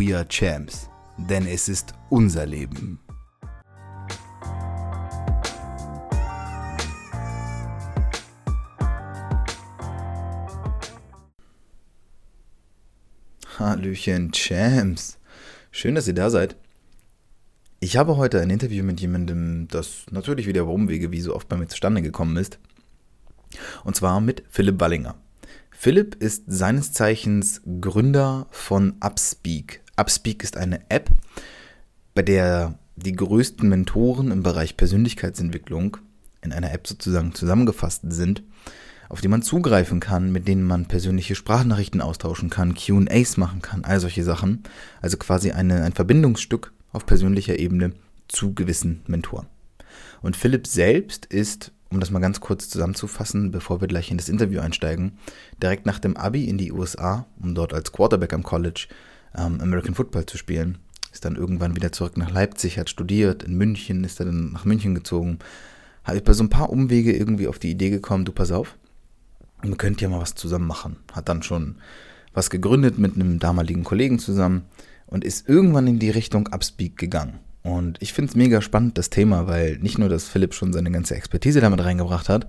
We are Champs, denn es ist unser Leben. Hallöchen, Champs. Schön, dass ihr da seid. Ich habe heute ein Interview mit jemandem, das natürlich wieder über Umwege wie so oft bei mir zustande gekommen ist. Und zwar mit Philipp Ballinger. Philipp ist seines Zeichens Gründer von Upspeak. Upspeak ist eine App, bei der die größten Mentoren im Bereich Persönlichkeitsentwicklung in einer App sozusagen zusammengefasst sind, auf die man zugreifen kann, mit denen man persönliche Sprachnachrichten austauschen kann, QAs machen kann, all solche Sachen. Also quasi eine, ein Verbindungsstück auf persönlicher Ebene zu gewissen Mentoren. Und Philipp selbst ist um das mal ganz kurz zusammenzufassen, bevor wir gleich in das Interview einsteigen, direkt nach dem Abi in die USA, um dort als Quarterback am College ähm, American Football zu spielen. Ist dann irgendwann wieder zurück nach Leipzig, hat studiert, in München, ist dann nach München gezogen. Habe ich bei so ein paar Umwege irgendwie auf die Idee gekommen, du pass auf, man könnte ja mal was zusammen machen. Hat dann schon was gegründet mit einem damaligen Kollegen zusammen und ist irgendwann in die Richtung Upspeak gegangen. Und ich finde es mega spannend, das Thema, weil nicht nur, dass Philipp schon seine ganze Expertise damit reingebracht hat,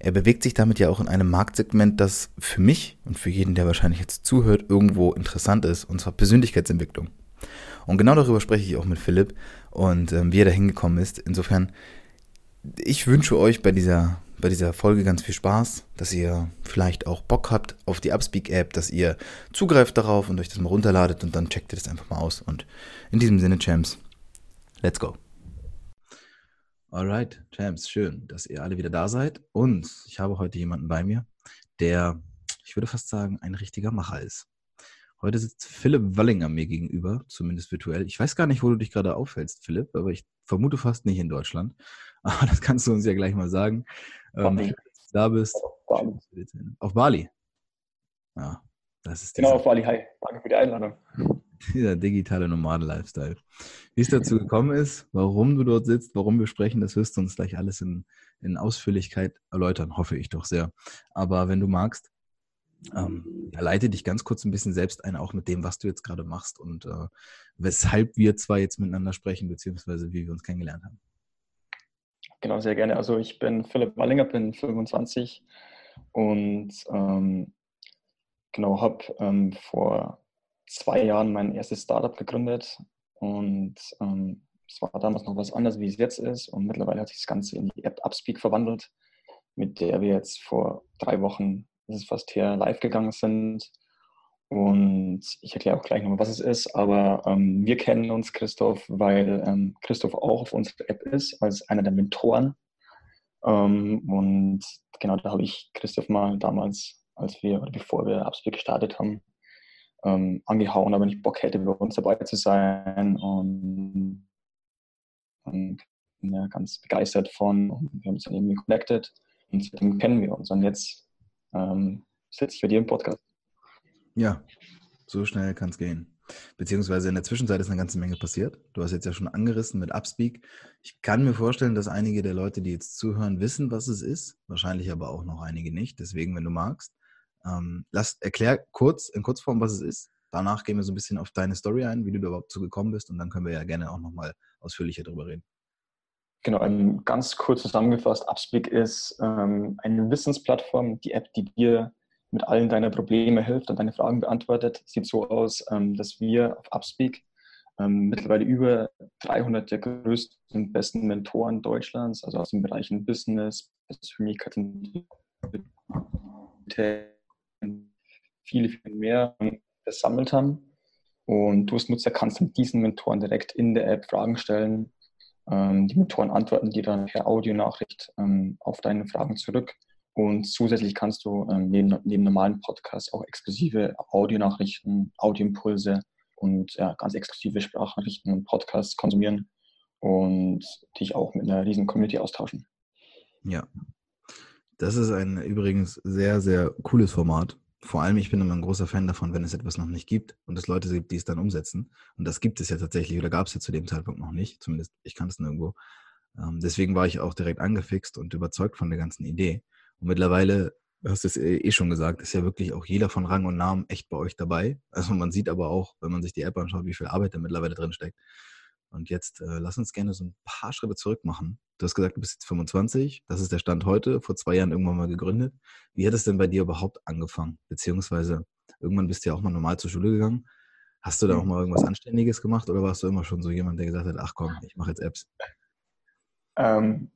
er bewegt sich damit ja auch in einem Marktsegment, das für mich und für jeden, der wahrscheinlich jetzt zuhört, irgendwo interessant ist, und zwar Persönlichkeitsentwicklung. Und genau darüber spreche ich auch mit Philipp und ähm, wie er da hingekommen ist. Insofern, ich wünsche euch bei dieser, bei dieser Folge ganz viel Spaß, dass ihr vielleicht auch Bock habt auf die Upspeak-App, dass ihr zugreift darauf und euch das mal runterladet und dann checkt ihr das einfach mal aus. Und in diesem Sinne, Champs, Let's go. Alright, Champs, schön, dass ihr alle wieder da seid. Und ich habe heute jemanden bei mir, der, ich würde fast sagen, ein richtiger Macher ist. Heute sitzt Philipp Wallinger mir gegenüber, zumindest virtuell. Ich weiß gar nicht, wo du dich gerade aufhältst, Philipp, aber ich vermute fast nicht in Deutschland. Aber das kannst du uns ja gleich mal sagen. Ähm, dass du da bist. Auf Bali. Auf Bali. Ja, das ist genau, auf Bali. Hi, danke für die Einladung dieser digitale Nomaden-Lifestyle. Wie es dazu gekommen ist, warum du dort sitzt, warum wir sprechen, das wirst du uns gleich alles in, in Ausführlichkeit erläutern, hoffe ich doch sehr. Aber wenn du magst, ähm, leite dich ganz kurz ein bisschen selbst ein, auch mit dem, was du jetzt gerade machst und äh, weshalb wir zwei jetzt miteinander sprechen, beziehungsweise wie wir uns kennengelernt haben. Genau, sehr gerne. Also ich bin Philipp Wallinger, bin 25 und ähm, genau habe ähm, vor zwei Jahren mein erstes Startup gegründet und ähm, es war damals noch was anderes, wie es jetzt ist und mittlerweile hat sich das Ganze in die App Upspeak verwandelt, mit der wir jetzt vor drei Wochen, das ist fast her, live gegangen sind. Und ich erkläre auch gleich nochmal, was es ist, aber ähm, wir kennen uns, Christoph, weil ähm, Christoph auch auf unserer App ist, als einer der Mentoren. Ähm, und genau da habe ich Christoph mal damals, als wir, oder bevor wir Upspeak gestartet haben, ähm, angehauen, aber nicht Bock hätte, bei uns dabei zu sein. Und, und ja, ganz begeistert von. Und wir haben uns dann irgendwie connected und seitdem kennen wir uns. Und jetzt ähm, sitze ich bei dir im Podcast. Ja, so schnell kann es gehen. Beziehungsweise in der Zwischenzeit ist eine ganze Menge passiert. Du hast jetzt ja schon angerissen mit Upspeak. Ich kann mir vorstellen, dass einige der Leute, die jetzt zuhören, wissen, was es ist. Wahrscheinlich aber auch noch einige nicht. Deswegen, wenn du magst, ähm, lass, erklär kurz, in Kurzform, was es ist. Danach gehen wir so ein bisschen auf deine Story ein, wie du da überhaupt zu gekommen bist und dann können wir ja gerne auch nochmal ausführlicher darüber reden. Genau, ganz kurz zusammengefasst, Upspeak ist ähm, eine Wissensplattform, die App, die dir mit allen deiner Probleme hilft und deine Fragen beantwortet. Sieht so aus, ähm, dass wir auf Upspeak ähm, mittlerweile über 300 der größten und besten Mentoren Deutschlands, also aus den Bereichen Business, Persönlichkeitsentwicklung, viele, viel mehr gesammelt haben. Und du als Nutzer kannst mit diesen Mentoren direkt in der App Fragen stellen. Ähm, die Mentoren antworten dir dann per Audionachricht ähm, auf deine Fragen zurück. Und zusätzlich kannst du ähm, neben, neben normalen Podcasts auch exklusive Audionachrichten, Audioimpulse und ja, ganz exklusive Sprachnachrichten und Podcasts konsumieren und dich auch mit einer riesen Community austauschen. Ja, das ist ein übrigens sehr, sehr cooles Format. Vor allem, ich bin immer ein großer Fan davon, wenn es etwas noch nicht gibt und es Leute gibt, die es dann umsetzen. Und das gibt es ja tatsächlich oder gab es ja zu dem Zeitpunkt noch nicht. Zumindest ich kann es nirgendwo. Ähm, deswegen war ich auch direkt angefixt und überzeugt von der ganzen Idee. Und mittlerweile, du hast es eh, eh schon gesagt, ist ja wirklich auch jeder von Rang und Namen echt bei euch dabei. Also man sieht aber auch, wenn man sich die App anschaut, wie viel Arbeit da mittlerweile drin steckt. Und jetzt äh, lass uns gerne so ein paar Schritte zurück machen. Du hast gesagt, du bist jetzt 25. Das ist der Stand heute, vor zwei Jahren irgendwann mal gegründet. Wie hat es denn bei dir überhaupt angefangen? Beziehungsweise irgendwann bist du ja auch mal normal zur Schule gegangen. Hast du da auch mal irgendwas Anständiges gemacht oder warst du immer schon so jemand, der gesagt hat, ach komm, ich mache jetzt Apps? Ähm,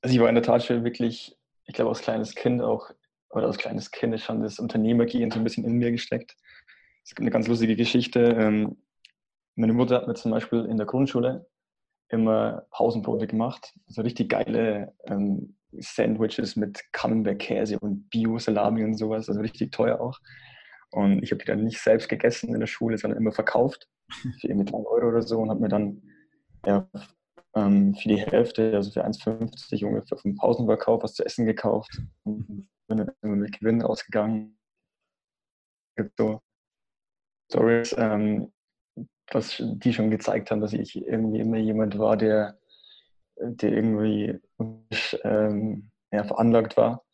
also ich war in der Tat schon wirklich, ich glaube, als kleines Kind auch, oder als kleines Kind ist schon das Unternehmergehen so ein bisschen in mir gesteckt. Es gibt eine ganz lustige Geschichte. Ähm, meine Mutter hat mir zum Beispiel in der Grundschule immer Pausenbrote gemacht. So richtig geile ähm, Sandwiches mit Camembert-Käse und Bio-Salami und sowas. Also richtig teuer auch. Und ich habe die dann nicht selbst gegessen in der Schule, sondern immer verkauft für irgendwie 3 Euro oder so und habe mir dann ja, ähm, für die Hälfte, also für 1,50 ungefähr vom Pausenverkauf was zu essen gekauft und bin dann immer mit Gewinn rausgegangen. Es gibt so Stories, ähm, was die schon gezeigt haben, dass ich irgendwie immer jemand war, der, der irgendwie ähm, ja, veranlagt war.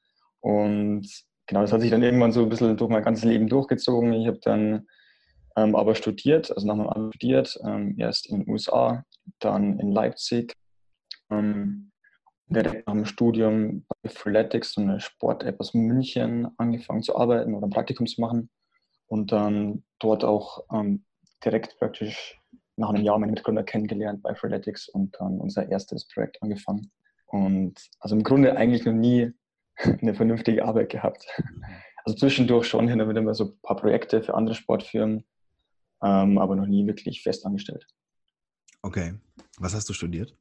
Und genau, das hat sich dann irgendwann so ein bisschen durch mein ganzes Leben durchgezogen. Ich habe dann ähm, aber studiert, also nach meinem Abi studiert, ähm, erst in den USA, dann in Leipzig. Ähm, direkt nach dem Studium bei Freeletics, so eine Sport-App aus München, angefangen zu arbeiten oder ein Praktikum zu machen und dann dort auch ähm, direkt praktisch nach einem Jahr meine Mitgründer kennengelernt bei Freeletics und dann unser erstes Projekt angefangen. Und also im Grunde eigentlich noch nie eine vernünftige Arbeit gehabt. Also zwischendurch schon hin und wieder mal so ein paar Projekte für andere Sportfirmen, ähm, aber noch nie wirklich fest angestellt. Okay. Was hast du studiert?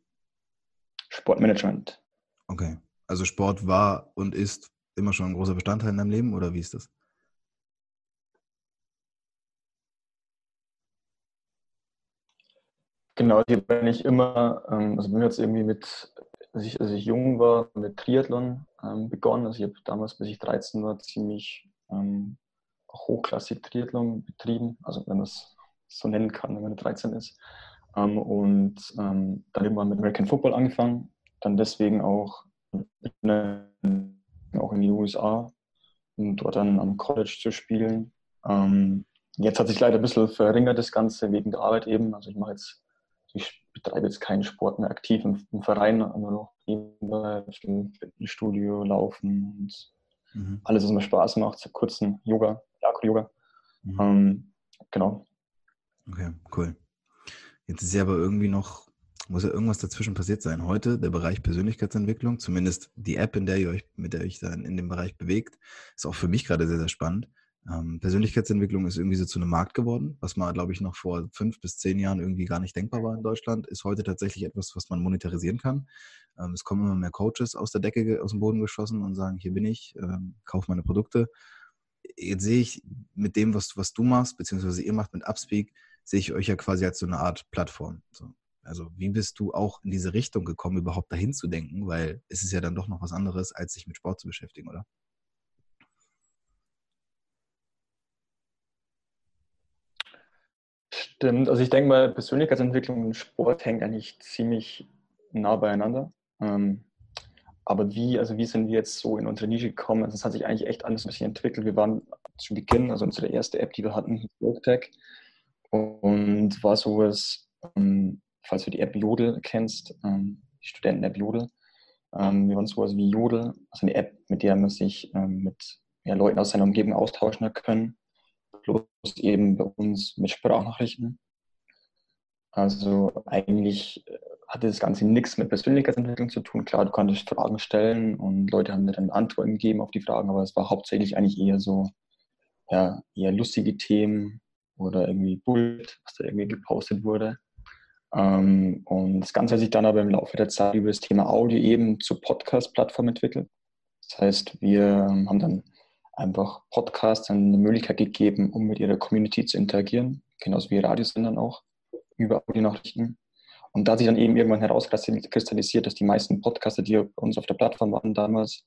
Sportmanagement. Okay. Also Sport war und ist immer schon ein großer Bestandteil in deinem Leben oder wie ist das? Genau, die bin ich immer, ähm, also bin jetzt irgendwie mit, als ich, als ich jung war, mit Triathlon ähm, begonnen. Also ich habe damals, bis ich 13 war, ziemlich ähm, hochklassig Triathlon betrieben, also wenn man es so nennen kann, wenn man 13 ist. Ähm, und ähm, dann irgendwann mit American Football angefangen, dann deswegen auch, auch in die USA, um dort dann am College zu spielen. Ähm, jetzt hat sich leider ein bisschen verringert das Ganze wegen der Arbeit eben. Also ich mache jetzt ich betreibe jetzt keinen Sport mehr aktiv im, im Verein, nur noch im Fitnessstudio, Laufen und mhm. alles, was mir Spaß macht, so kurzen Yoga, Yakro-Yoga. Mhm. Ähm, genau. Okay, cool. Jetzt ist ja aber irgendwie noch, muss ja irgendwas dazwischen passiert sein. Heute der Bereich Persönlichkeitsentwicklung, zumindest die App, in der ihr euch, mit der ihr euch dann in dem Bereich bewegt, ist auch für mich gerade sehr, sehr spannend. Ähm, Persönlichkeitsentwicklung ist irgendwie so zu einem Markt geworden, was mal, glaube ich, noch vor fünf bis zehn Jahren irgendwie gar nicht denkbar war in Deutschland, ist heute tatsächlich etwas, was man monetarisieren kann. Ähm, es kommen immer mehr Coaches aus der Decke, aus dem Boden geschossen und sagen, hier bin ich, ähm, kauf meine Produkte. Jetzt sehe ich mit dem, was, was du machst, beziehungsweise ihr macht mit Upspeak, sehe ich euch ja quasi als so eine Art Plattform. So. Also wie bist du auch in diese Richtung gekommen, überhaupt dahin zu denken? Weil es ist ja dann doch noch was anderes, als sich mit Sport zu beschäftigen, oder? Stimmt, also ich denke mal, Persönlichkeitsentwicklung und Sport hängen eigentlich ziemlich nah beieinander. Ähm, aber wie, also wie sind wir jetzt so in unsere Nische gekommen? Also es hat sich eigentlich echt alles ein bisschen entwickelt. Wir waren zu Beginn, also unsere erste App, die wir hatten, WorkTech, und war sowas, ähm, falls du die App Jodel kennst, ähm, die Studenten-App Jodel, wir waren sowas wie Jodel, also eine App, mit der man sich mit ja, Leuten aus seiner Umgebung austauschen können. Bloß eben bei uns mit Sprachnachrichten. Also eigentlich äh, hatte das Ganze nichts mit Persönlichkeitsentwicklung zu tun. Klar, du konntest Fragen stellen und Leute haben dir dann Antworten gegeben auf die Fragen, aber es war hauptsächlich eigentlich eher so, ja, eher lustige Themen oder irgendwie Bullshit, was da irgendwie gepostet wurde. Ähm, und das Ganze hat sich dann aber im Laufe der Zeit über das Thema Audio eben zur Podcast-Plattform entwickelt. Das heißt, wir haben dann einfach Podcasts eine Möglichkeit gegeben, um mit ihrer Community zu interagieren, genauso wie Radiosendern auch über Audionachrichten. Und da sich dann eben irgendwann herauskristallisiert, dass die meisten Podcaster, die bei uns auf der Plattform waren damals,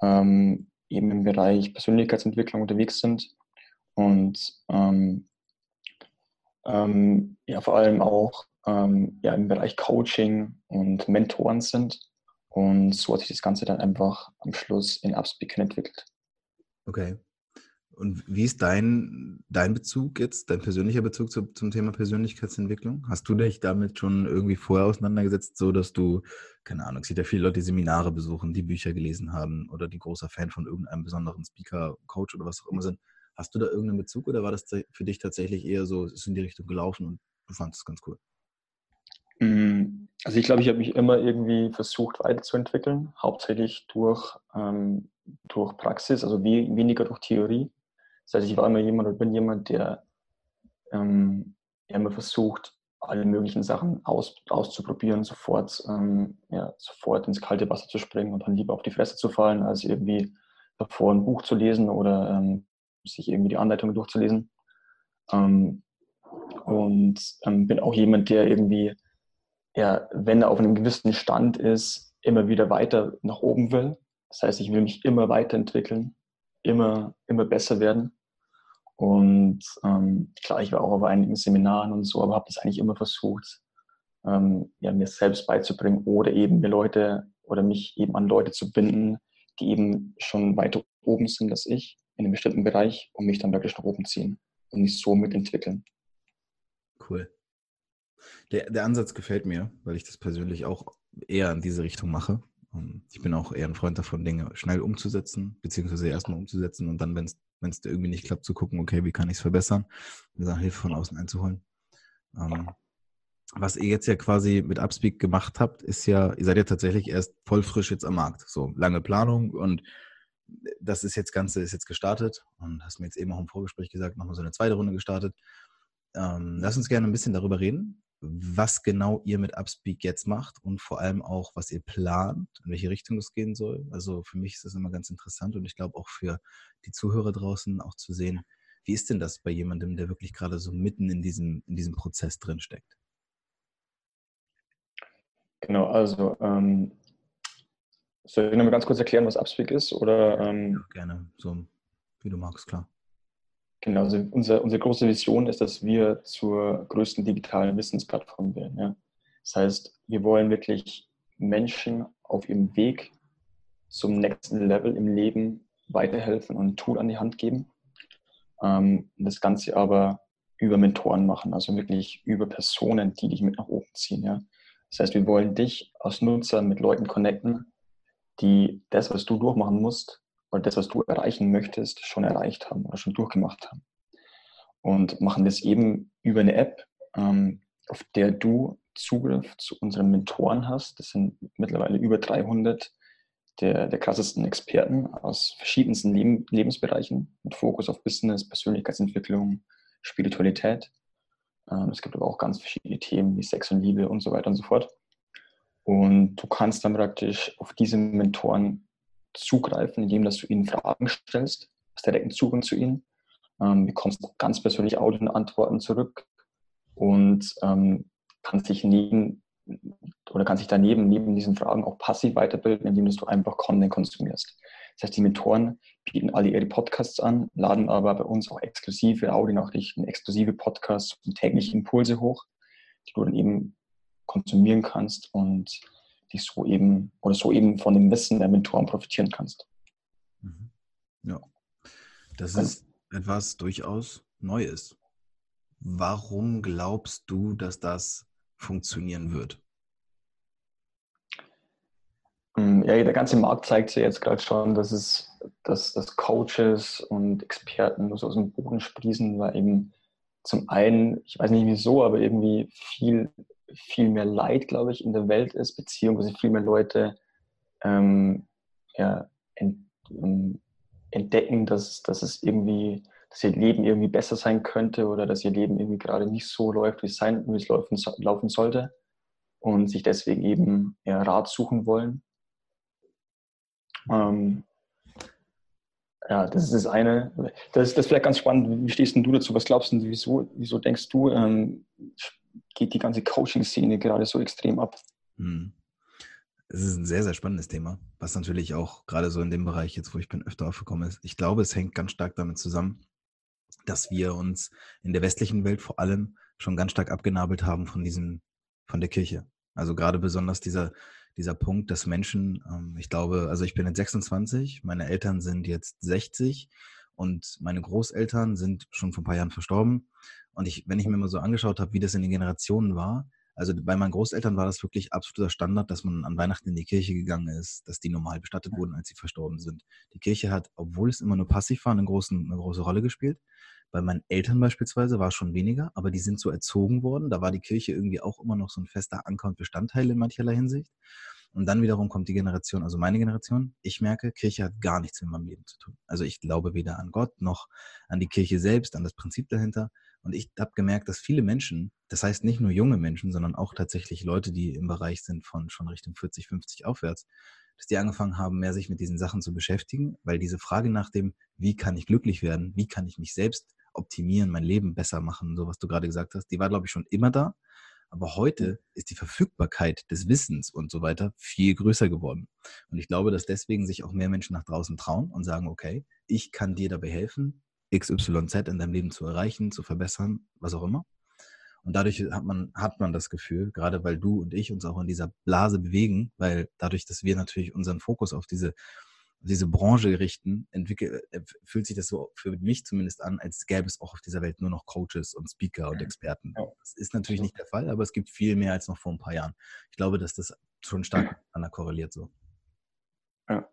ähm, eben im Bereich Persönlichkeitsentwicklung unterwegs sind und ähm, ähm, ja vor allem auch ähm, ja, im Bereich Coaching und Mentoren sind. Und so hat sich das Ganze dann einfach am Schluss in Upspeaking entwickelt. Okay. Und wie ist dein, dein Bezug jetzt, dein persönlicher Bezug zu, zum Thema Persönlichkeitsentwicklung? Hast du dich damit schon irgendwie vorher auseinandergesetzt, so dass du, keine Ahnung, es gibt ja viele Leute, die Seminare besuchen, die Bücher gelesen haben oder die großer Fan von irgendeinem besonderen Speaker, Coach oder was auch immer sind. Hast du da irgendeinen Bezug oder war das für dich tatsächlich eher so, es ist in die Richtung gelaufen und du fandest es ganz cool? Mm, also ich glaube, ich habe mich immer irgendwie versucht weiterzuentwickeln, hauptsächlich durch, ähm, durch Praxis, also we weniger durch Theorie. Das heißt, ich war immer jemand oder bin jemand, der ähm, immer versucht, alle möglichen Sachen aus, auszuprobieren, sofort, ähm, ja, sofort ins kalte Wasser zu springen und dann lieber auf die Fresse zu fallen, als irgendwie davor ein Buch zu lesen oder ähm, sich irgendwie die Anleitungen durchzulesen. Ähm, und ähm, bin auch jemand, der irgendwie, ja, wenn er auf einem gewissen Stand ist, immer wieder weiter nach oben will. Das heißt, ich will mich immer weiterentwickeln, immer, immer besser werden. Und ähm, klar, ich war auch auf einigen Seminaren und so, aber habe das eigentlich immer versucht, ähm, ja, mir selbst beizubringen oder eben mir Leute oder mich eben an Leute zu binden, die eben schon weiter oben sind als ich in einem bestimmten Bereich und mich dann wirklich nach oben ziehen und mich so mitentwickeln. Cool. Der, der Ansatz gefällt mir, weil ich das persönlich auch eher in diese Richtung mache. Ich bin auch eher ein Freund davon, Dinge schnell umzusetzen, beziehungsweise erstmal umzusetzen und dann, wenn es es irgendwie nicht klappt, zu gucken, okay, wie kann ich es verbessern, und dann Hilfe von außen einzuholen. Ähm, was ihr jetzt ja quasi mit Upspeak gemacht habt, ist ja, ihr seid ja tatsächlich erst voll frisch jetzt am Markt. So lange Planung und das ist jetzt Ganze ist jetzt gestartet und hast mir jetzt eben auch im Vorgespräch gesagt, nochmal so eine zweite Runde gestartet. Ähm, lass uns gerne ein bisschen darüber reden, was genau ihr mit Upspeak jetzt macht und vor allem auch, was ihr plant, in welche Richtung es gehen soll. Also für mich ist das immer ganz interessant und ich glaube auch für die Zuhörer draußen auch zu sehen, wie ist denn das bei jemandem, der wirklich gerade so mitten in diesem, in diesem Prozess drin steckt? Genau, also ähm, soll ich nochmal ganz kurz erklären, was Upspeak ist? Oder, ähm, ja, gerne, so wie du magst, klar. Genau, also unser, unsere große Vision ist, dass wir zur größten digitalen Wissensplattform werden. Ja. Das heißt, wir wollen wirklich Menschen auf ihrem Weg zum nächsten Level im Leben weiterhelfen und ein Tool an die Hand geben. Ähm, das Ganze aber über Mentoren machen, also wirklich über Personen, die dich mit nach oben ziehen. Ja. Das heißt, wir wollen dich als Nutzer mit Leuten connecten, die das, was du durchmachen musst, oder das, was du erreichen möchtest, schon erreicht haben oder schon durchgemacht haben. Und machen das eben über eine App, ähm, auf der du Zugriff zu unseren Mentoren hast. Das sind mittlerweile über 300 der, der krassesten Experten aus verschiedensten Leben, Lebensbereichen mit Fokus auf Business, Persönlichkeitsentwicklung, Spiritualität. Ähm, es gibt aber auch ganz verschiedene Themen wie Sex und Liebe und so weiter und so fort. Und du kannst dann praktisch auf diese Mentoren zugreifen, indem dass du ihnen Fragen stellst, hast direkten Zugang zu ihnen, ähm, bekommst ganz persönlich Audio-Antworten zurück und ähm, kannst dich neben oder kannst dich daneben neben diesen Fragen auch passiv weiterbilden, indem du einfach Content konsumierst. Das heißt, die Mentoren bieten alle ihre Podcasts an, laden aber bei uns auch exklusive Audionachrichten, exklusive Podcasts und tägliche Impulse hoch, die du dann eben konsumieren kannst und dich so eben oder so eben von dem Wissen der Mentoren profitieren kannst. Mhm. Ja, das ist etwas durchaus Neues. Warum glaubst du, dass das funktionieren wird? Mm, ja, der ganze Markt zeigt sich jetzt gerade schon, dass es, dass, dass Coaches und Experten nur so aus dem Boden sprießen, weil eben zum einen, ich weiß nicht wieso, aber irgendwie viel, viel mehr Leid, glaube ich, in der Welt ist, beziehungsweise viel mehr Leute ähm, ja, ent, ähm, entdecken, dass, dass es irgendwie, dass ihr Leben irgendwie besser sein könnte oder dass ihr Leben irgendwie gerade nicht so läuft, wie es sein, wie es laufen, laufen sollte und sich deswegen eben ja, Rat suchen wollen. Ähm, ja, das ist das eine. Das, das ist vielleicht ganz spannend. Wie stehst denn du dazu? Was glaubst du, wieso, wieso denkst du, ähm, geht die ganze Coaching-Szene gerade so extrem ab? Hm. Es ist ein sehr, sehr spannendes Thema, was natürlich auch gerade so in dem Bereich jetzt, wo ich bin, öfter aufgekommen ist. Ich glaube, es hängt ganz stark damit zusammen, dass wir uns in der westlichen Welt vor allem schon ganz stark abgenabelt haben von diesem, von der Kirche. Also gerade besonders dieser, dieser Punkt, dass Menschen, ähm, ich glaube, also ich bin jetzt 26, meine Eltern sind jetzt 60 und meine Großeltern sind schon vor ein paar Jahren verstorben. Und ich, wenn ich mir mal so angeschaut habe, wie das in den Generationen war, also bei meinen Großeltern war das wirklich absoluter Standard, dass man an Weihnachten in die Kirche gegangen ist, dass die normal bestattet wurden, als sie verstorben sind. Die Kirche hat, obwohl es immer nur passiv war, eine, großen, eine große Rolle gespielt. Bei meinen Eltern beispielsweise war es schon weniger, aber die sind so erzogen worden. Da war die Kirche irgendwie auch immer noch so ein fester Anker und Bestandteil in mancherlei Hinsicht. Und dann wiederum kommt die Generation, also meine Generation. Ich merke, Kirche hat gar nichts mit meinem Leben zu tun. Also ich glaube weder an Gott noch an die Kirche selbst, an das Prinzip dahinter. Und ich habe gemerkt, dass viele Menschen, das heißt nicht nur junge Menschen, sondern auch tatsächlich Leute, die im Bereich sind von schon Richtung 40, 50 aufwärts, dass die angefangen haben, mehr sich mit diesen Sachen zu beschäftigen, weil diese Frage nach dem, wie kann ich glücklich werden, wie kann ich mich selbst optimieren, mein Leben besser machen, so was du gerade gesagt hast, die war, glaube ich, schon immer da. Aber heute ist die Verfügbarkeit des Wissens und so weiter viel größer geworden. Und ich glaube, dass deswegen sich auch mehr Menschen nach draußen trauen und sagen, okay, ich kann dir dabei helfen, XYZ in deinem Leben zu erreichen, zu verbessern, was auch immer. Und dadurch hat man, hat man das Gefühl, gerade weil du und ich uns auch in dieser Blase bewegen, weil dadurch, dass wir natürlich unseren Fokus auf diese diese Branche richten, entwickelt, äh, fühlt sich das so für mich zumindest an, als gäbe es auch auf dieser Welt nur noch Coaches und Speaker und Experten. Das ist natürlich nicht der Fall, aber es gibt viel mehr als noch vor ein paar Jahren. Ich glaube, dass das schon stark miteinander korreliert so. Ja.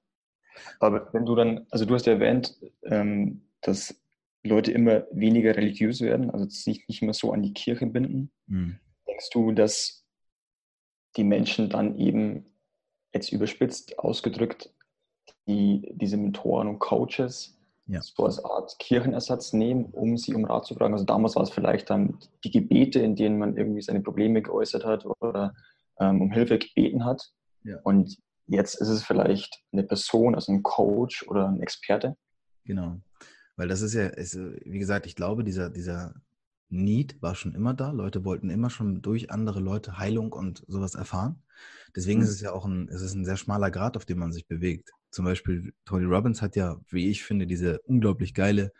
Aber wenn du dann, also du hast ja erwähnt, ähm, dass Leute immer weniger religiös werden, also sich nicht mehr so an die Kirche binden. Mhm. Denkst du, dass die Menschen dann eben jetzt überspitzt ausgedrückt die diese Mentoren und Coaches ja. so als Art Kirchenersatz nehmen, um sie um Rat zu fragen. Also damals war es vielleicht dann die Gebete, in denen man irgendwie seine Probleme geäußert hat oder ähm, um Hilfe gebeten hat. Ja. Und jetzt ist es vielleicht eine Person, also ein Coach oder ein Experte. Genau. Weil das ist ja, ist, wie gesagt, ich glaube, dieser, dieser Need war schon immer da. Leute wollten immer schon durch andere Leute Heilung und sowas erfahren. Deswegen mhm. ist es ja auch ein, es ist ein sehr schmaler Grad, auf dem man sich bewegt zum Beispiel Tony Robbins hat ja, wie ich finde, diese unglaublich geile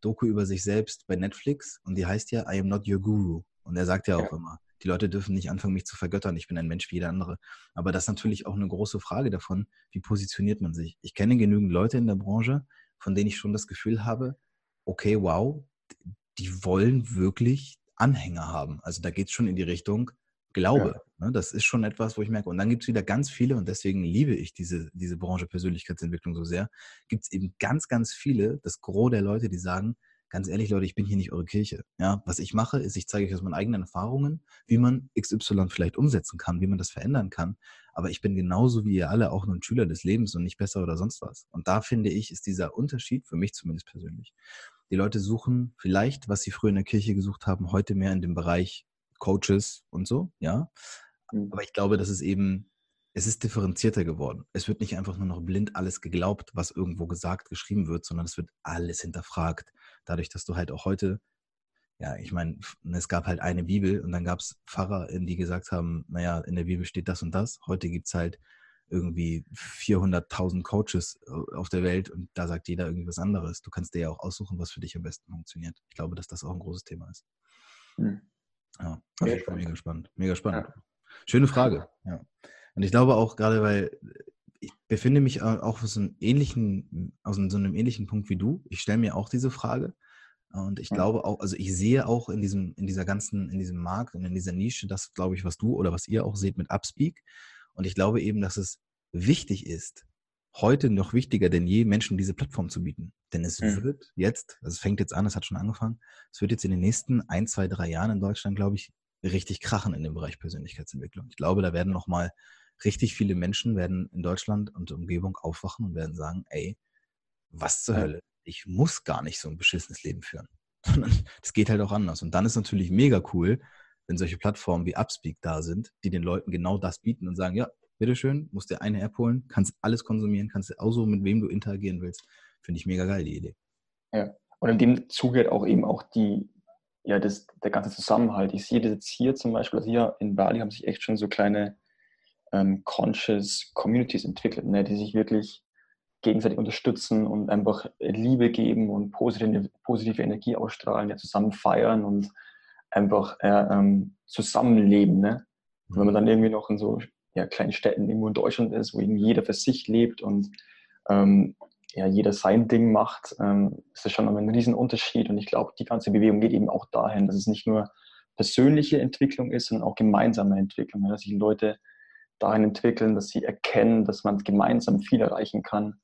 Doku über sich selbst bei Netflix und die heißt ja I am not your guru. Und er sagt ja auch ja. immer, die Leute dürfen nicht anfangen, mich zu vergöttern. Ich bin ein Mensch wie jeder andere. Aber das ist natürlich auch eine große Frage davon, wie positioniert man sich. Ich kenne genügend Leute in der Branche, von denen ich schon das Gefühl habe, okay, wow, die wollen wirklich Anhänger haben. Also da geht es schon in die Richtung, Glaube. Ja. Ne? Das ist schon etwas, wo ich merke. Und dann gibt es wieder ganz viele, und deswegen liebe ich diese, diese Branche Persönlichkeitsentwicklung so sehr, gibt es eben ganz, ganz viele, das Gros der Leute, die sagen, ganz ehrlich, Leute, ich bin hier nicht eure Kirche. Ja, was ich mache, ist, ich zeige euch aus meinen eigenen Erfahrungen, wie man XY vielleicht umsetzen kann, wie man das verändern kann. Aber ich bin genauso wie ihr alle auch nur ein Schüler des Lebens und nicht besser oder sonst was. Und da finde ich, ist dieser Unterschied, für mich zumindest persönlich, die Leute suchen vielleicht, was sie früher in der Kirche gesucht haben, heute mehr in dem Bereich Coaches und so, ja. Mhm. Aber ich glaube, dass es eben, es ist differenzierter geworden. Es wird nicht einfach nur noch blind alles geglaubt, was irgendwo gesagt, geschrieben wird, sondern es wird alles hinterfragt. Dadurch, dass du halt auch heute, ja, ich meine, es gab halt eine Bibel und dann gab es Pfarrer, die gesagt haben, naja, in der Bibel steht das und das. Heute gibt es halt irgendwie 400.000 Coaches äh, auf der Welt und da sagt jeder irgendwas anderes. Du kannst dir ja auch aussuchen, was für dich am besten funktioniert. Ich glaube, dass das auch ein großes Thema ist. Mhm. Ja, mega spannend. mega spannend. Mega spannend. Ja. Schöne Frage. Ja. Und ich glaube auch gerade, weil ich befinde mich auch aus einem ähnlichen, aus so einem ähnlichen Punkt wie du. Ich stelle mir auch diese Frage. Und ich glaube auch, also ich sehe auch in diesem, in dieser ganzen, in diesem Markt und in dieser Nische das, glaube ich, was du oder was ihr auch seht mit Upspeak. Und ich glaube eben, dass es wichtig ist, heute noch wichtiger denn je, Menschen diese Plattform zu bieten. Denn es mhm. wird jetzt, also es fängt jetzt an, es hat schon angefangen, es wird jetzt in den nächsten ein, zwei, drei Jahren in Deutschland, glaube ich, richtig krachen in dem Bereich Persönlichkeitsentwicklung. Ich glaube, da werden nochmal richtig viele Menschen werden in Deutschland und Umgebung aufwachen und werden sagen, ey, was zur Hölle? Ich muss gar nicht so ein beschissenes Leben führen. Das geht halt auch anders. Und dann ist natürlich mega cool, wenn solche Plattformen wie Upspeak da sind, die den Leuten genau das bieten und sagen, ja, bitteschön, musst dir eine App holen, kannst alles konsumieren, kannst auch so, mit wem du interagieren willst. Finde ich mega geil, die Idee. Ja, und in dem Zuge auch eben auch die, ja, das, der ganze Zusammenhalt. Ich sehe das jetzt hier zum Beispiel, also hier in Bali haben sich echt schon so kleine ähm, conscious Communities entwickelt, ne, die sich wirklich gegenseitig unterstützen und einfach Liebe geben und positive, positive Energie ausstrahlen, ja, zusammen feiern und einfach äh, ähm, zusammenleben. Ne? Und wenn man dann irgendwie noch in so ja, kleinen Städten irgendwo in Deutschland ist, wo eben jeder für sich lebt und ähm, ja, jeder sein Ding macht, ähm, ist das schon ein riesen Unterschied. Und ich glaube, die ganze Bewegung geht eben auch dahin, dass es nicht nur persönliche Entwicklung ist, sondern auch gemeinsame Entwicklung, dass sich Leute dahin entwickeln, dass sie erkennen, dass man gemeinsam viel erreichen kann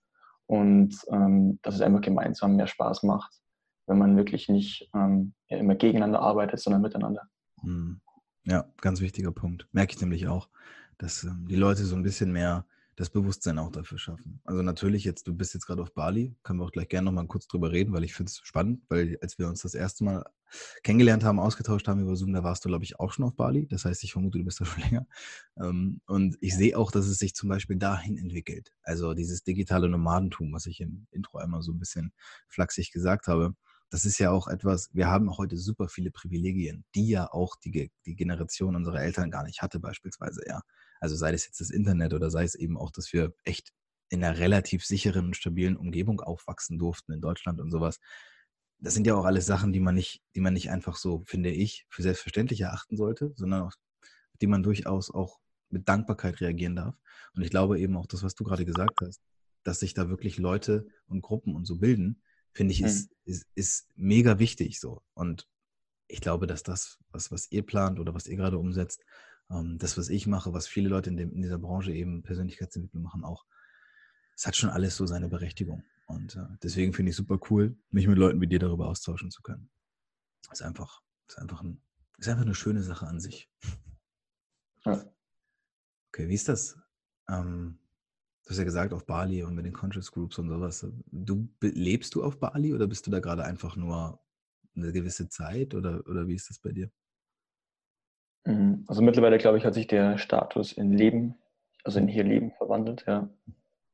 und ähm, dass es einfach gemeinsam mehr Spaß macht, wenn man wirklich nicht ähm, ja, immer gegeneinander arbeitet, sondern miteinander. Hm. Ja, ganz wichtiger Punkt. Merke ich nämlich auch, dass ähm, die Leute so ein bisschen mehr das Bewusstsein auch dafür schaffen. Also natürlich jetzt, du bist jetzt gerade auf Bali, können wir auch gleich gerne nochmal kurz drüber reden, weil ich finde es spannend, weil als wir uns das erste Mal kennengelernt haben, ausgetauscht haben über Zoom, da warst du, glaube ich, auch schon auf Bali. Das heißt, ich vermute, du bist da schon länger. Ähm, und ich sehe auch, dass es sich zum Beispiel dahin entwickelt. Also dieses digitale Nomadentum, was ich im Intro einmal so ein bisschen flachsig gesagt habe, das ist ja auch etwas, wir haben heute super viele Privilegien, die ja auch die, die Generation unserer Eltern gar nicht hatte, beispielsweise, ja. Also sei es jetzt das Internet oder sei es eben auch, dass wir echt in einer relativ sicheren und stabilen Umgebung aufwachsen durften in Deutschland und sowas. Das sind ja auch alles Sachen, die man nicht, die man nicht einfach so, finde ich, für selbstverständlich erachten sollte, sondern auch, die man durchaus auch mit Dankbarkeit reagieren darf. Und ich glaube eben auch das, was du gerade gesagt hast, dass sich da wirklich Leute und Gruppen und so bilden, finde ich, ist, mhm. ist, ist mega wichtig so. Und ich glaube, dass das, was, was ihr plant oder was ihr gerade umsetzt, das, was ich mache, was viele Leute in, dem, in dieser Branche eben Persönlichkeitsentwicklung machen, auch, es hat schon alles so seine Berechtigung. Und äh, deswegen finde ich super cool, mich mit Leuten wie dir darüber austauschen zu können. Ist einfach, ist einfach, ein, ist einfach eine schöne Sache an sich. Ja. Okay, wie ist das? Ähm, du hast ja gesagt, auf Bali und mit den Conscious Groups und sowas. Du lebst du auf Bali oder bist du da gerade einfach nur eine gewisse Zeit oder, oder wie ist das bei dir? Mhm. Also mittlerweile, glaube ich, hat sich der Status in Leben, also in hier Leben verwandelt, ja.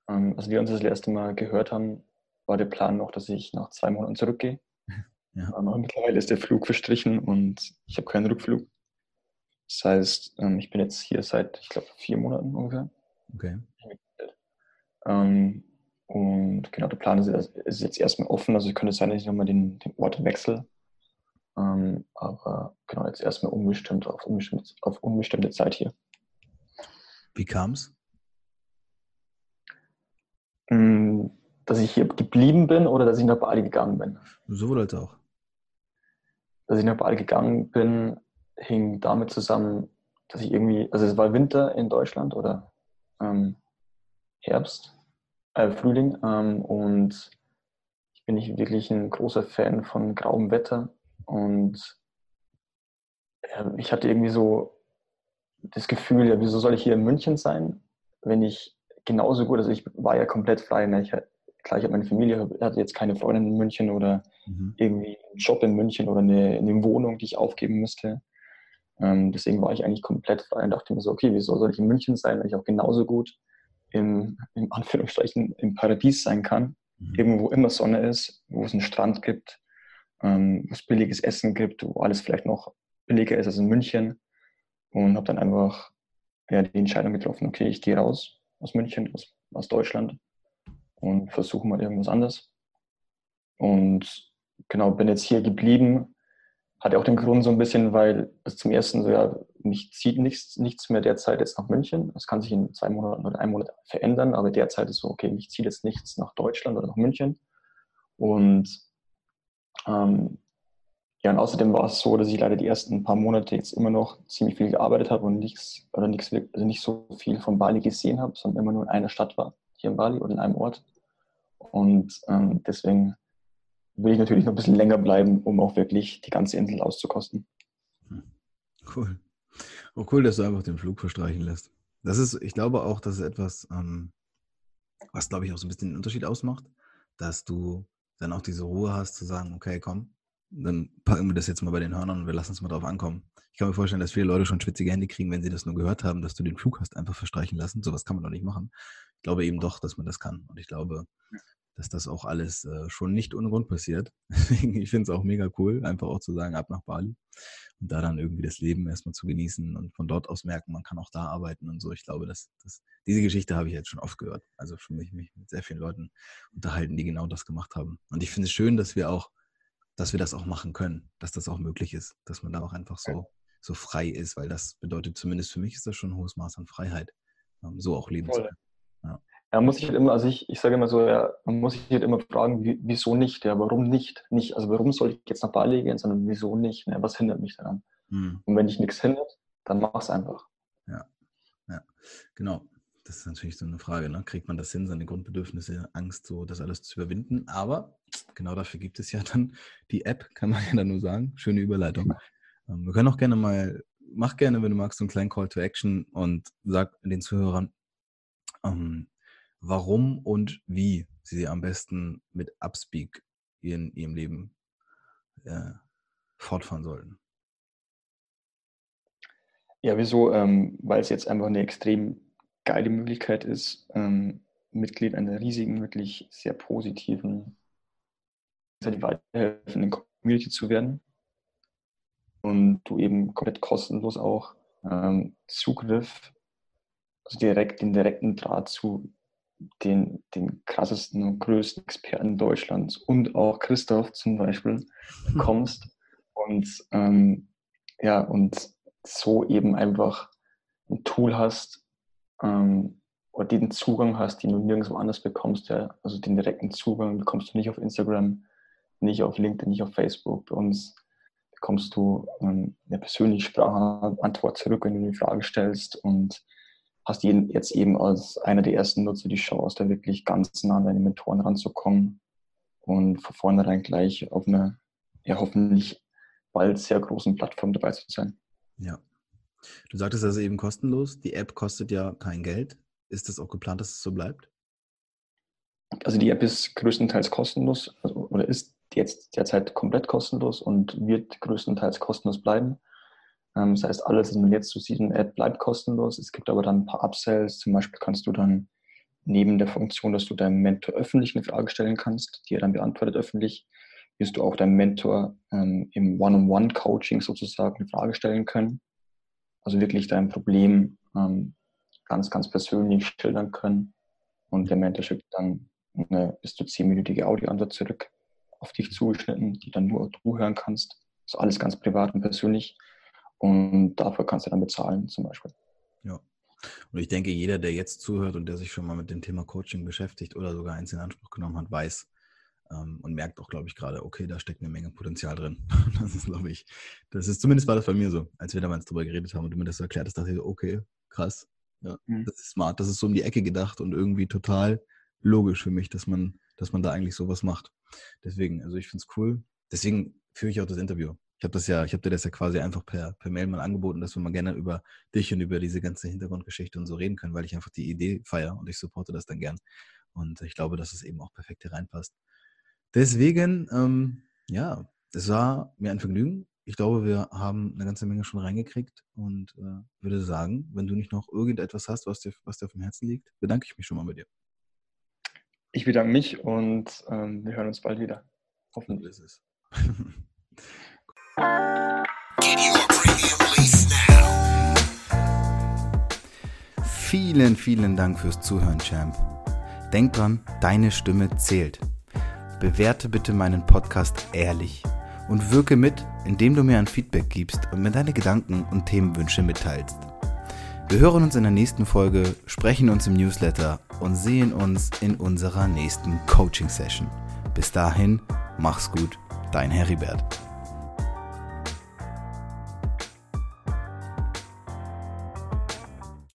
Ähm, als wir uns das erste Mal gehört haben, war der Plan noch, dass ich nach zwei Monaten zurückgehe. Ja. Ähm, aber mittlerweile ist der Flug verstrichen und ich habe keinen Rückflug. Das heißt, ähm, ich bin jetzt hier seit, ich glaube, vier Monaten ungefähr. Okay. und genau, der Plan ist, jetzt erstmal offen. Also es könnte sein, dass ich nochmal den, den Ort wechsle. Ähm, aber jetzt erstmal unbestimmt auf, unbestimmt auf unbestimmte Zeit hier. Wie kam es? Mm, dass ich hier geblieben bin oder dass ich nach Bali gegangen bin? Sowohl als auch. Dass ich nach Bali gegangen bin, hing damit zusammen, dass ich irgendwie, also es war Winter in Deutschland oder ähm, Herbst, äh, Frühling ähm, und ich bin nicht wirklich ein großer Fan von grauem Wetter und ich hatte irgendwie so das Gefühl, ja, wieso soll ich hier in München sein, wenn ich genauso gut, also ich war ja komplett frei. Ne? Ich, klar, ich habe meine Familie, hatte jetzt keine Freundin in München oder mhm. irgendwie einen Job in München oder eine, eine Wohnung, die ich aufgeben müsste. Ähm, deswegen war ich eigentlich komplett frei und dachte mir so, okay, wieso soll ich in München sein, wenn ich auch genauso gut im, im Anführungsstrichen im Paradies sein kann, mhm. irgendwo immer Sonne ist, wo es einen Strand gibt, ähm, wo es billiges Essen gibt, wo alles vielleicht noch billiger ist als in München. Und habe dann einfach ja, die Entscheidung getroffen, okay, ich gehe raus aus München, aus, aus Deutschland und versuche mal irgendwas anderes. Und genau, bin jetzt hier geblieben. Hatte auch den Grund so ein bisschen, weil es zum ersten so, ja, mich zieht nichts, nichts mehr derzeit jetzt nach München. Das kann sich in zwei Monaten oder einem Monat verändern, aber derzeit ist so, okay, mich zieht jetzt nichts nach Deutschland oder nach München. Und ähm, ja, und außerdem war es so, dass ich leider die ersten paar Monate jetzt immer noch ziemlich viel gearbeitet habe und nichts oder nichts, also nicht so viel von Bali gesehen habe, sondern immer nur in einer Stadt war, hier in Bali oder in einem Ort. Und ähm, deswegen will ich natürlich noch ein bisschen länger bleiben, um auch wirklich die ganze Insel auszukosten. Hm. Cool. Oh, cool, dass du einfach den Flug verstreichen lässt. Das ist, ich glaube auch, das ist etwas, ähm, was, glaube ich, auch so ein bisschen den Unterschied ausmacht, dass du dann auch diese Ruhe hast zu sagen, okay, komm, dann packen wir das jetzt mal bei den Hörnern und wir lassen uns mal drauf ankommen. Ich kann mir vorstellen, dass viele Leute schon schwitzige Hände kriegen, wenn sie das nur gehört haben, dass du den Flug hast einfach verstreichen lassen. Sowas kann man doch nicht machen. Ich glaube eben doch, dass man das kann. Und ich glaube, dass das auch alles äh, schon nicht ohne Grund passiert. ich finde es auch mega cool, einfach auch zu sagen, ab nach Bali und da dann irgendwie das Leben erstmal zu genießen und von dort aus merken, man kann auch da arbeiten und so. Ich glaube, dass, dass diese Geschichte habe ich jetzt schon oft gehört. Also für mich, mich mit sehr vielen Leuten unterhalten, die genau das gemacht haben. Und ich finde es schön, dass wir auch dass wir das auch machen können, dass das auch möglich ist, dass man da auch einfach so, so frei ist, weil das bedeutet, zumindest für mich ist das schon ein hohes Maß an Freiheit, ähm, so auch leben Voll. zu können. Ja. ja, muss ich halt immer, also ich, ich sage immer so, ja, man muss sich halt immer fragen, wie, wieso nicht, ja, warum nicht? nicht? Also warum soll ich jetzt nach Bali gehen, sondern wieso nicht? Ja, was hindert mich daran? Hm. Und wenn dich nichts hindert, dann mach es einfach. Ja, ja, genau das ist natürlich so eine Frage, ne? kriegt man das hin, seine Grundbedürfnisse, Angst, so das alles zu überwinden. Aber genau dafür gibt es ja dann die App, kann man ja dann nur sagen. Schöne Überleitung. Ähm, wir können auch gerne mal, mach gerne, wenn du magst, so einen kleinen Call to Action und sag den Zuhörern, ähm, warum und wie sie am besten mit Upspeak in ihrem Leben äh, fortfahren sollten. Ja, wieso? Ähm, Weil es jetzt einfach eine extrem geile Möglichkeit ist, ähm, Mitglied einer riesigen, wirklich sehr positiven, weiterhelfenden Community zu werden und du eben komplett kostenlos auch ähm, Zugriff, also direkt den direkten Draht zu den, den krassesten und größten Experten Deutschlands und auch Christoph zum Beispiel bekommst und ähm, ja und so eben einfach ein Tool hast, ähm, oder den Zugang hast, den du nirgendwo anders bekommst. Ja? Also den direkten Zugang bekommst du nicht auf Instagram, nicht auf LinkedIn, nicht auf Facebook. Bei uns bekommst du ähm, eine persönliche Sprachantwort zurück, wenn du eine Frage stellst und hast jetzt eben als einer der ersten Nutzer die Chance, da wirklich ganz nah an deine Mentoren ranzukommen und von vornherein gleich auf einer ja hoffentlich bald sehr großen Plattform dabei zu sein. Ja, Du sagtest also eben kostenlos. Die App kostet ja kein Geld. Ist das auch geplant, dass es so bleibt? Also die App ist größtenteils kostenlos also, oder ist jetzt derzeit komplett kostenlos und wird größtenteils kostenlos bleiben. Ähm, das heißt, alles, was man jetzt so sieht in App, bleibt kostenlos. Es gibt aber dann ein paar Upsells. Zum Beispiel kannst du dann neben der Funktion, dass du deinem Mentor öffentlich eine Frage stellen kannst, die er dann beantwortet öffentlich, wirst du auch deinem Mentor ähm, im One-on-One-Coaching sozusagen eine Frage stellen können. Also wirklich dein Problem ähm, ganz, ganz persönlich schildern können. Und der Mentor schickt dann eine bis zu zehnminütige Audioantwort zurück, auf dich zugeschnitten, die dann nur du hören kannst. Das ist alles ganz privat und persönlich. Und dafür kannst du dann bezahlen, zum Beispiel. Ja. Und ich denke, jeder, der jetzt zuhört und der sich schon mal mit dem Thema Coaching beschäftigt oder sogar eins in Anspruch genommen hat, weiß, ähm, und merkt auch, glaube ich, gerade, okay, da steckt eine Menge Potenzial drin. das ist, glaube ich, das ist, zumindest war das bei mir so, als wir damals drüber geredet haben und du mir das so erklärt hast, dachte ich so, okay, krass, ja, mhm. das ist smart, das ist so um die Ecke gedacht und irgendwie total logisch für mich, dass man, dass man da eigentlich sowas macht. Deswegen, also ich finde es cool. Deswegen führe ich auch das Interview. Ich habe ja, ich dir das ja quasi einfach per, per Mail mal angeboten, dass wir mal gerne über dich und über diese ganze Hintergrundgeschichte und so reden können, weil ich einfach die Idee feiere und ich supporte das dann gern. Und ich glaube, dass es eben auch perfekt hier reinpasst. Deswegen, ähm, ja, es war mir ein Vergnügen. Ich glaube, wir haben eine ganze Menge schon reingekriegt und äh, würde sagen, wenn du nicht noch irgendetwas hast, was dir, was dir auf dem Herzen liegt, bedanke ich mich schon mal bei dir. Ich bedanke mich und ähm, wir hören uns bald wieder. Hoffentlich ist es. Vielen, vielen Dank fürs Zuhören, Champ. Denk dran, deine Stimme zählt bewerte bitte meinen Podcast ehrlich und wirke mit, indem du mir ein Feedback gibst und mir deine Gedanken und Themenwünsche mitteilst. Wir hören uns in der nächsten Folge, sprechen uns im Newsletter und sehen uns in unserer nächsten Coaching-Session. Bis dahin, mach's gut, dein Heribert.